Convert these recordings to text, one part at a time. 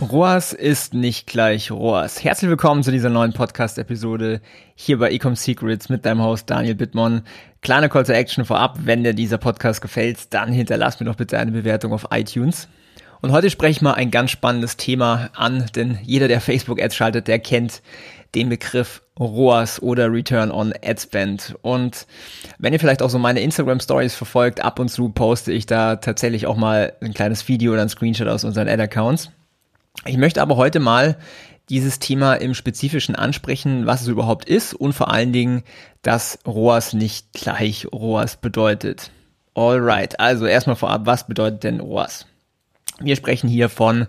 ROAS ist nicht gleich ROAS. Herzlich willkommen zu dieser neuen Podcast-Episode hier bei Ecom Secrets mit deinem Host Daniel Bittmann. Kleine Call to Action vorab, wenn dir dieser Podcast gefällt, dann hinterlass mir doch bitte eine Bewertung auf iTunes. Und heute spreche ich mal ein ganz spannendes Thema an, denn jeder, der Facebook-Ads schaltet, der kennt den Begriff ROAS oder Return on Ad Spend. Und wenn ihr vielleicht auch so meine Instagram Stories verfolgt, ab und zu poste ich da tatsächlich auch mal ein kleines Video oder ein Screenshot aus unseren Ad-Accounts. Ich möchte aber heute mal dieses Thema im Spezifischen ansprechen, was es überhaupt ist und vor allen Dingen, dass ROAS nicht gleich ROAS bedeutet. Alright, also erstmal vorab, was bedeutet denn ROAS? Wir sprechen hier von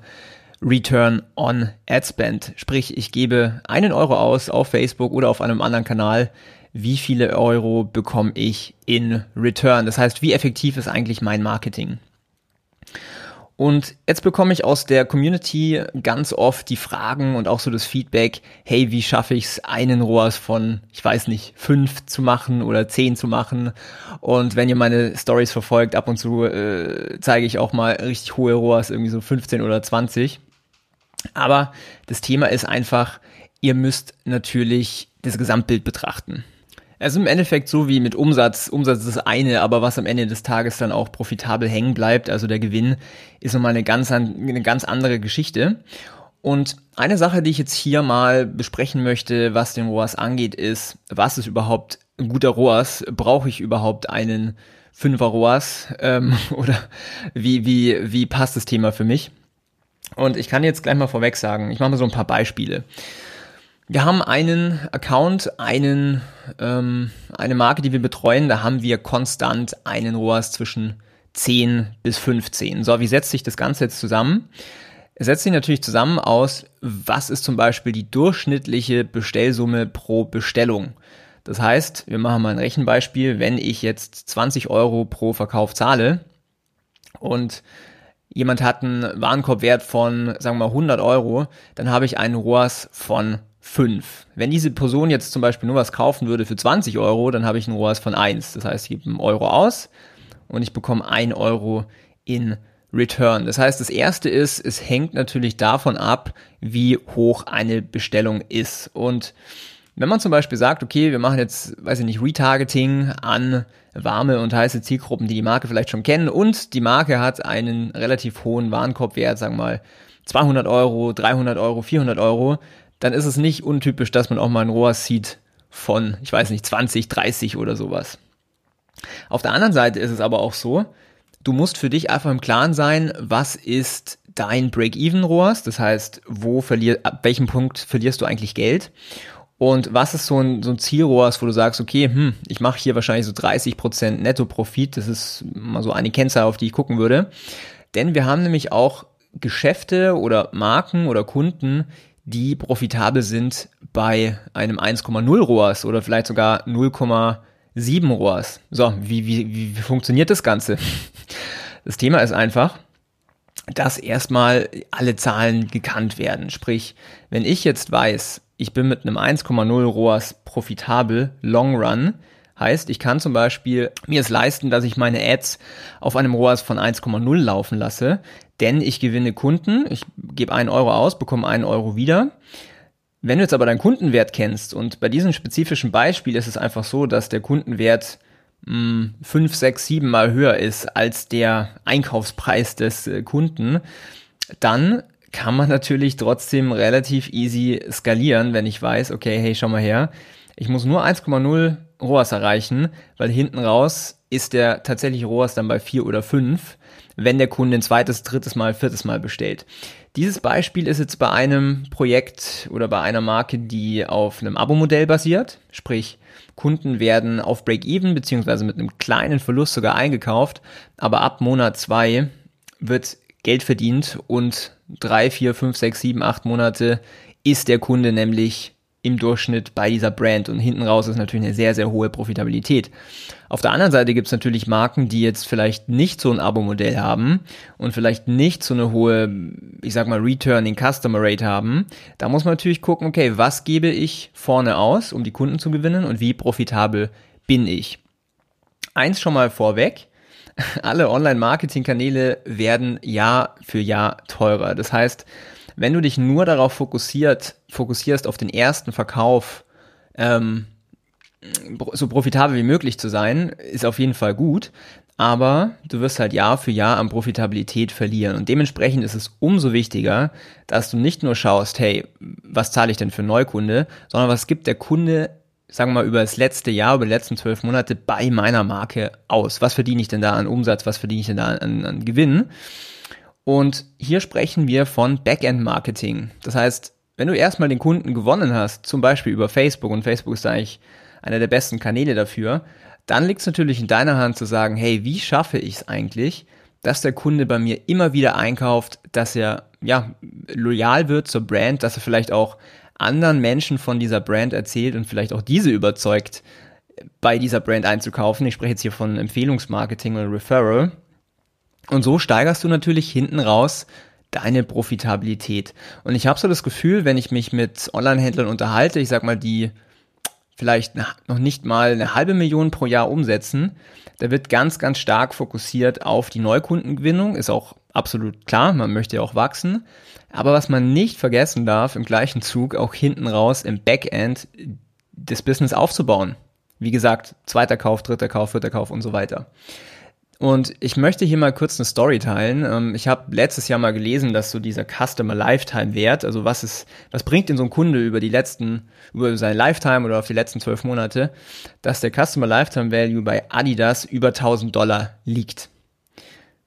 Return on Ad Spend, sprich ich gebe einen Euro aus auf Facebook oder auf einem anderen Kanal, wie viele Euro bekomme ich in Return? Das heißt, wie effektiv ist eigentlich mein Marketing? Und jetzt bekomme ich aus der Community ganz oft die Fragen und auch so das Feedback, hey, wie schaffe ich es, einen ROAS von, ich weiß nicht, fünf zu machen oder zehn zu machen? Und wenn ihr meine Stories verfolgt, ab und zu äh, zeige ich auch mal richtig hohe ROAS, irgendwie so 15 oder 20. Aber das Thema ist einfach, ihr müsst natürlich das Gesamtbild betrachten. Ist im Endeffekt so wie mit Umsatz. Umsatz ist das eine, aber was am Ende des Tages dann auch profitabel hängen bleibt, also der Gewinn, ist nochmal eine ganz, eine ganz andere Geschichte. Und eine Sache, die ich jetzt hier mal besprechen möchte, was den ROAS angeht, ist, was ist überhaupt ein guter ROAS? Brauche ich überhaupt einen Fünfer ROAS? Ähm, oder wie, wie, wie passt das Thema für mich? Und ich kann jetzt gleich mal vorweg sagen, ich mache mal so ein paar Beispiele. Wir haben einen Account, einen, ähm, eine Marke, die wir betreuen. Da haben wir konstant einen ROAS zwischen 10 bis 15. So, wie setzt sich das Ganze jetzt zusammen? Es setzt sich natürlich zusammen aus, was ist zum Beispiel die durchschnittliche Bestellsumme pro Bestellung. Das heißt, wir machen mal ein Rechenbeispiel, wenn ich jetzt 20 Euro pro Verkauf zahle und jemand hat einen Warenkorbwert von, sagen wir mal, 100 Euro, dann habe ich einen ROAS von 5. Wenn diese Person jetzt zum Beispiel nur was kaufen würde für 20 Euro, dann habe ich einen ROAS von 1. Das heißt, ich gebe einen Euro aus und ich bekomme 1 Euro in Return. Das heißt, das erste ist, es hängt natürlich davon ab, wie hoch eine Bestellung ist. Und wenn man zum Beispiel sagt, okay, wir machen jetzt, weiß ich nicht, Retargeting an warme und heiße Zielgruppen, die die Marke vielleicht schon kennen und die Marke hat einen relativ hohen Warenkorbwert, sagen wir mal 200 Euro, 300 Euro, 400 Euro, dann ist es nicht untypisch, dass man auch mal ein ROAS sieht von, ich weiß nicht, 20, 30 oder sowas. Auf der anderen Seite ist es aber auch so, du musst für dich einfach im Klaren sein, was ist dein Break-Even-ROAS, das heißt, wo verlier, ab welchem Punkt verlierst du eigentlich Geld? Und was ist so ein, so ein Ziel-ROAS, wo du sagst, okay, hm, ich mache hier wahrscheinlich so 30% Netto-Profit, das ist mal so eine Kennzahl, auf die ich gucken würde, denn wir haben nämlich auch Geschäfte oder Marken oder Kunden, die profitabel sind bei einem 1,0 ROAS oder vielleicht sogar 0,7 ROAS. So, wie, wie, wie funktioniert das Ganze? Das Thema ist einfach, dass erstmal alle Zahlen gekannt werden. Sprich, wenn ich jetzt weiß, ich bin mit einem 1,0 ROAS profitabel, Long Run, heißt, ich kann zum Beispiel mir es leisten, dass ich meine Ads auf einem ROAS von 1,0 laufen lasse, denn ich gewinne Kunden, ich gebe einen Euro aus, bekomme einen Euro wieder. Wenn du jetzt aber deinen Kundenwert kennst und bei diesem spezifischen Beispiel ist es einfach so, dass der Kundenwert mh, 5, 6, 7 mal höher ist als der Einkaufspreis des äh, Kunden, dann kann man natürlich trotzdem relativ easy skalieren, wenn ich weiß, okay, hey, schau mal her, ich muss nur 1,0 ROAS erreichen, weil hinten raus ist der tatsächliche ROAS dann bei 4 oder 5 wenn der Kunde ein zweites, drittes Mal, viertes Mal bestellt. Dieses Beispiel ist jetzt bei einem Projekt oder bei einer Marke, die auf einem Abo-Modell basiert, sprich Kunden werden auf Break-Even beziehungsweise mit einem kleinen Verlust sogar eingekauft, aber ab Monat zwei wird Geld verdient und drei, vier, fünf, sechs, sieben, acht Monate ist der Kunde nämlich im Durchschnitt bei dieser Brand und hinten raus ist natürlich eine sehr, sehr hohe Profitabilität. Auf der anderen Seite gibt es natürlich Marken, die jetzt vielleicht nicht so ein Abo-Modell haben und vielleicht nicht so eine hohe, ich sag mal, Returning Customer Rate haben. Da muss man natürlich gucken, okay, was gebe ich vorne aus, um die Kunden zu gewinnen und wie profitabel bin ich. Eins schon mal vorweg. Alle Online-Marketing-Kanäle werden Jahr für Jahr teurer. Das heißt, wenn du dich nur darauf fokussiert, fokussierst auf den ersten Verkauf, ähm, so profitabel wie möglich zu sein, ist auf jeden Fall gut. Aber du wirst halt Jahr für Jahr an Profitabilität verlieren. Und dementsprechend ist es umso wichtiger, dass du nicht nur schaust, hey, was zahle ich denn für Neukunde, sondern was gibt der Kunde, sagen wir mal, über das letzte Jahr, über die letzten zwölf Monate bei meiner Marke aus? Was verdiene ich denn da an Umsatz? Was verdiene ich denn da an, an Gewinn? Und hier sprechen wir von Backend-Marketing. Das heißt, wenn du erstmal den Kunden gewonnen hast, zum Beispiel über Facebook, und Facebook ist eigentlich einer der besten Kanäle dafür, dann liegt es natürlich in deiner Hand zu sagen, hey, wie schaffe ich es eigentlich, dass der Kunde bei mir immer wieder einkauft, dass er ja loyal wird zur Brand, dass er vielleicht auch anderen Menschen von dieser Brand erzählt und vielleicht auch diese überzeugt, bei dieser Brand einzukaufen. Ich spreche jetzt hier von Empfehlungsmarketing oder Referral. Und so steigerst du natürlich hinten raus deine Profitabilität. Und ich habe so das Gefühl, wenn ich mich mit Online-Händlern unterhalte, ich sag mal, die vielleicht noch nicht mal eine halbe Million pro Jahr umsetzen, da wird ganz, ganz stark fokussiert auf die Neukundengewinnung, ist auch absolut klar, man möchte ja auch wachsen. Aber was man nicht vergessen darf, im gleichen Zug auch hinten raus im Backend das Business aufzubauen. Wie gesagt, zweiter Kauf, dritter Kauf, vierter Kauf und so weiter. Und ich möchte hier mal kurz eine Story teilen. Ähm, ich habe letztes Jahr mal gelesen, dass so dieser Customer Lifetime Wert, also was ist, was bringt denn so ein Kunde über die letzten, über seine Lifetime oder auf die letzten zwölf Monate, dass der Customer Lifetime Value bei Adidas über 1000 Dollar liegt.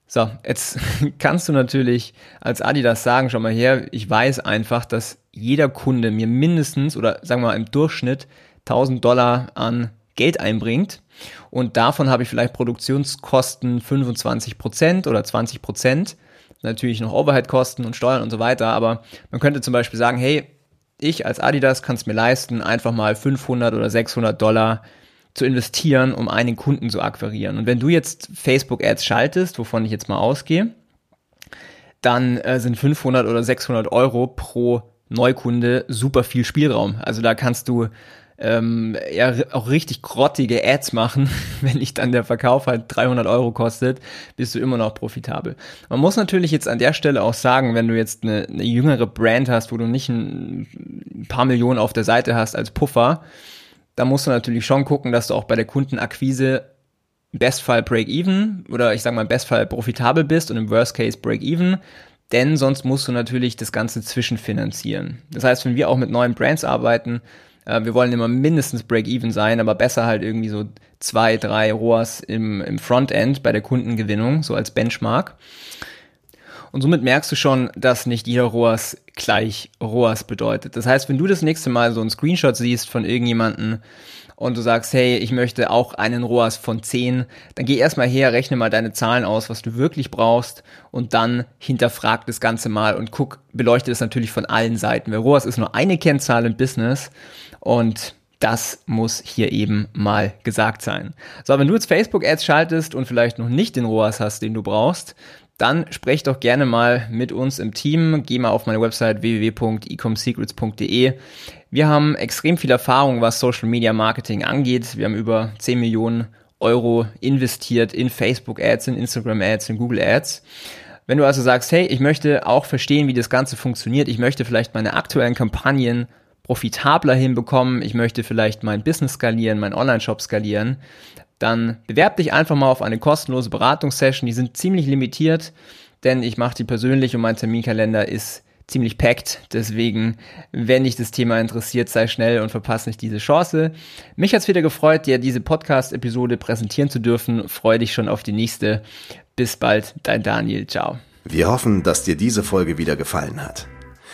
So, jetzt kannst du natürlich als Adidas sagen, schau mal her, ich weiß einfach, dass jeder Kunde mir mindestens oder sagen wir mal im Durchschnitt 1000 Dollar an Geld einbringt und davon habe ich vielleicht Produktionskosten 25 Prozent oder 20%. Prozent. Natürlich noch Overheadkosten und Steuern und so weiter, aber man könnte zum Beispiel sagen, hey, ich als Adidas kann es mir leisten, einfach mal 500 oder 600 Dollar zu investieren, um einen Kunden zu akquirieren. Und wenn du jetzt Facebook-Ads schaltest, wovon ich jetzt mal ausgehe, dann äh, sind 500 oder 600 Euro pro Neukunde super viel Spielraum. Also da kannst du ähm, ja auch richtig grottige Ads machen, wenn dich dann der Verkauf halt 300 Euro kostet, bist du immer noch profitabel. Man muss natürlich jetzt an der Stelle auch sagen, wenn du jetzt eine, eine jüngere Brand hast, wo du nicht ein, paar Millionen auf der Seite hast als Puffer, da musst du natürlich schon gucken, dass du auch bei der Kundenakquise Bestfall Break-Even oder ich sag mal Bestfall profitabel bist und im Worst Case Break-Even, denn sonst musst du natürlich das Ganze zwischenfinanzieren. Das heißt, wenn wir auch mit neuen Brands arbeiten, äh, wir wollen immer mindestens Break-Even sein, aber besser halt irgendwie so zwei, drei ROAS im, im Frontend bei der Kundengewinnung, so als Benchmark. Und somit merkst du schon, dass nicht jeder ROAS gleich ROAS bedeutet. Das heißt, wenn du das nächste Mal so einen Screenshot siehst von irgendjemanden und du sagst, hey, ich möchte auch einen ROAS von 10, dann geh erstmal her, rechne mal deine Zahlen aus, was du wirklich brauchst und dann hinterfrag das Ganze mal und guck, beleuchte das natürlich von allen Seiten. Weil ROAS ist nur eine Kennzahl im Business und das muss hier eben mal gesagt sein. So, wenn du jetzt Facebook-Ads schaltest und vielleicht noch nicht den ROAS hast, den du brauchst, dann sprech doch gerne mal mit uns im Team. Geh mal auf meine Website www.ecomsecrets.de. Wir haben extrem viel Erfahrung, was Social Media Marketing angeht. Wir haben über 10 Millionen Euro investiert in Facebook Ads, in Instagram Ads, in Google Ads. Wenn du also sagst, hey, ich möchte auch verstehen, wie das Ganze funktioniert, ich möchte vielleicht meine aktuellen Kampagnen profitabler hinbekommen, ich möchte vielleicht mein Business skalieren, mein Online-Shop skalieren, dann bewerb dich einfach mal auf eine kostenlose Beratungssession. Die sind ziemlich limitiert, denn ich mache die persönlich und mein Terminkalender ist ziemlich packed. Deswegen, wenn dich das Thema interessiert, sei schnell und verpasse nicht diese Chance. Mich hat es wieder gefreut, dir diese Podcast-Episode präsentieren zu dürfen. Freue dich schon auf die nächste. Bis bald, dein Daniel. Ciao. Wir hoffen, dass dir diese Folge wieder gefallen hat.